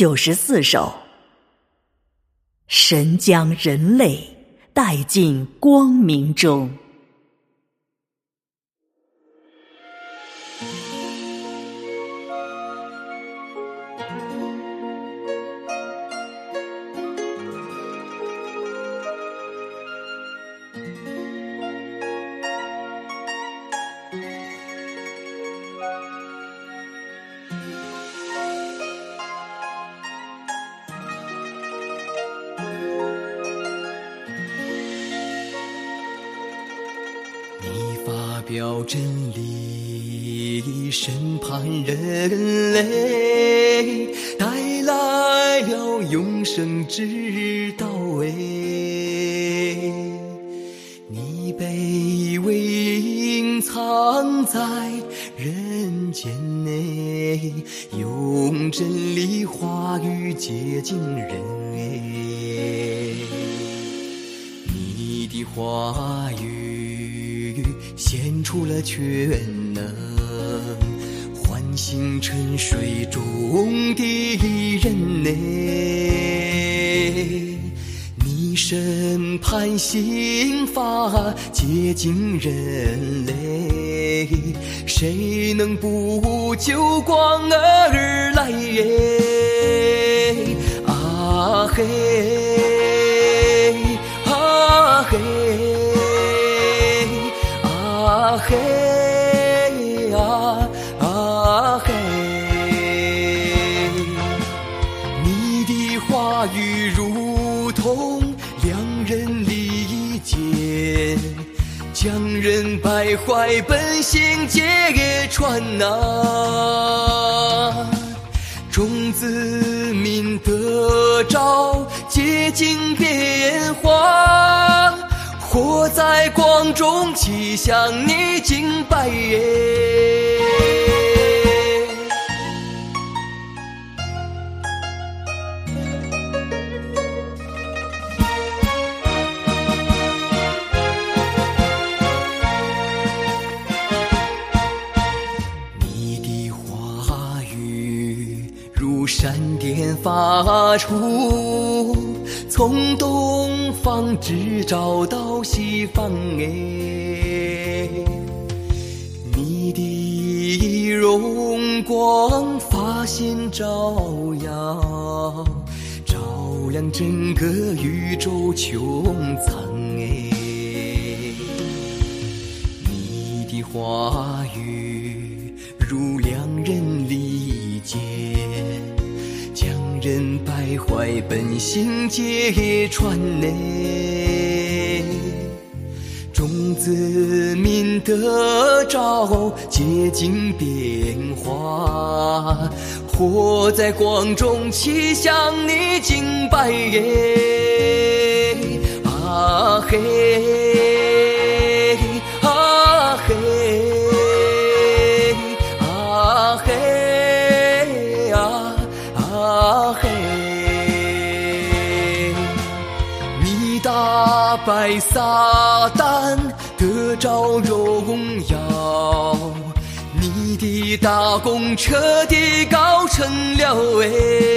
九十四首。神将人类带进光明中。你发表真理，审判人类，带来了永生之道。哎，你卑微隐藏在人间内，用真理话语接近人。哎，你的话语。献出了全能，唤醒沉睡中的人类。你审判刑罚接近人类，谁能不救光而来？啊嘿，啊嘿。啊嘿啊啊嘿！你的话语如同两人理解，将人败坏本性揭穿呐。众子民得着洁净变化。活在光中，齐向你敬拜耶！如闪电发出。从东方直照到西方哎，你的荣光发现照耀，照亮整个宇宙穹苍哎，你的话人败坏本性揭穿呢，众子民得着洁净变化，活在光中，齐向你敬拜耶！啊嘿，啊嘿，你打败撒旦，得着荣耀，你的大功彻底告成了哎。